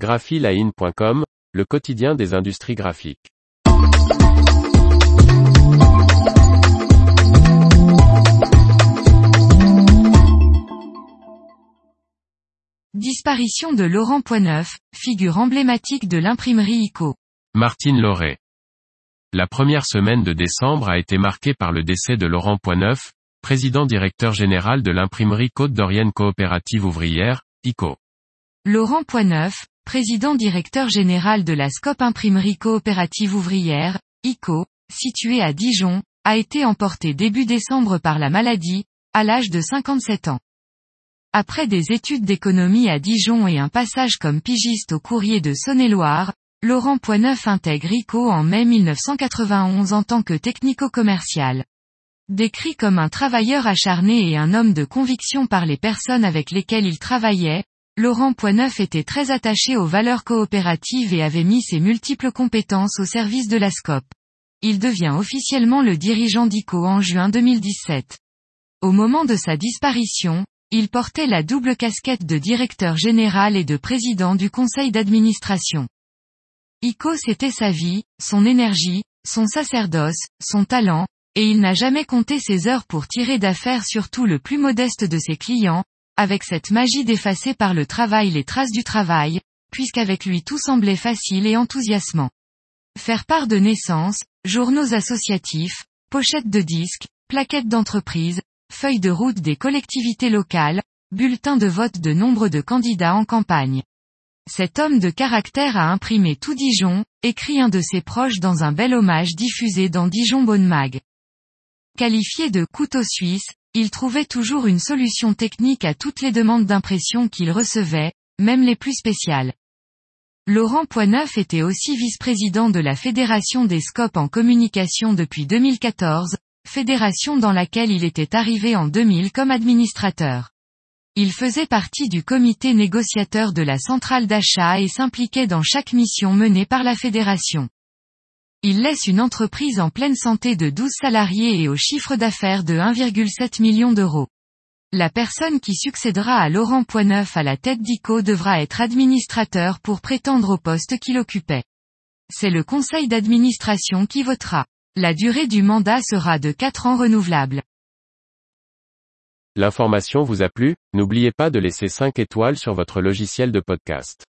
graphiline.com, le quotidien des industries graphiques. Disparition de Laurent Poineuf, figure emblématique de l'imprimerie ICO. Martine Lauré. La première semaine de décembre a été marquée par le décès de Laurent Poineuf, président directeur général de l'imprimerie Côte d'Orienne Coopérative Ouvrière, ICO. Laurent Poineuf, président directeur général de la Scope Imprimerie Coopérative Ouvrière, ICO, située à Dijon, a été emporté début décembre par la maladie, à l'âge de 57 ans. Après des études d'économie à Dijon et un passage comme pigiste au courrier de Saône-et-Loire, Laurent Poineuf intègre ICO en mai 1991 en tant que technico-commercial. Décrit comme un travailleur acharné et un homme de conviction par les personnes avec lesquelles il travaillait, Laurent Poineuf était très attaché aux valeurs coopératives et avait mis ses multiples compétences au service de la SCOP. Il devient officiellement le dirigeant d'ICO en juin 2017. Au moment de sa disparition, il portait la double casquette de directeur général et de président du conseil d'administration. ICO c'était sa vie, son énergie, son sacerdoce, son talent, et il n'a jamais compté ses heures pour tirer d'affaires surtout le plus modeste de ses clients, avec cette magie d'effacer par le travail les traces du travail, puisqu'avec lui tout semblait facile et enthousiasmant. Faire part de naissance, journaux associatifs, pochettes de disques, plaquettes d'entreprise, feuilles de route des collectivités locales, bulletins de vote de nombre de candidats en campagne. Cet homme de caractère a imprimé tout Dijon, écrit un de ses proches dans un bel hommage diffusé dans Dijon Bonne Mag. Qualifié de couteau suisse, il trouvait toujours une solution technique à toutes les demandes d'impression qu'il recevait, même les plus spéciales. Laurent Poineuf était aussi vice-président de la Fédération des Scopes en communication depuis 2014, fédération dans laquelle il était arrivé en 2000 comme administrateur. Il faisait partie du comité négociateur de la centrale d'achat et s'impliquait dans chaque mission menée par la fédération. Il laisse une entreprise en pleine santé de 12 salariés et au chiffre d'affaires de 1,7 million d'euros. La personne qui succédera à Laurent Poineuf à la tête d'ICO devra être administrateur pour prétendre au poste qu'il occupait. C'est le conseil d'administration qui votera. La durée du mandat sera de 4 ans renouvelable. L'information vous a plu, n'oubliez pas de laisser 5 étoiles sur votre logiciel de podcast.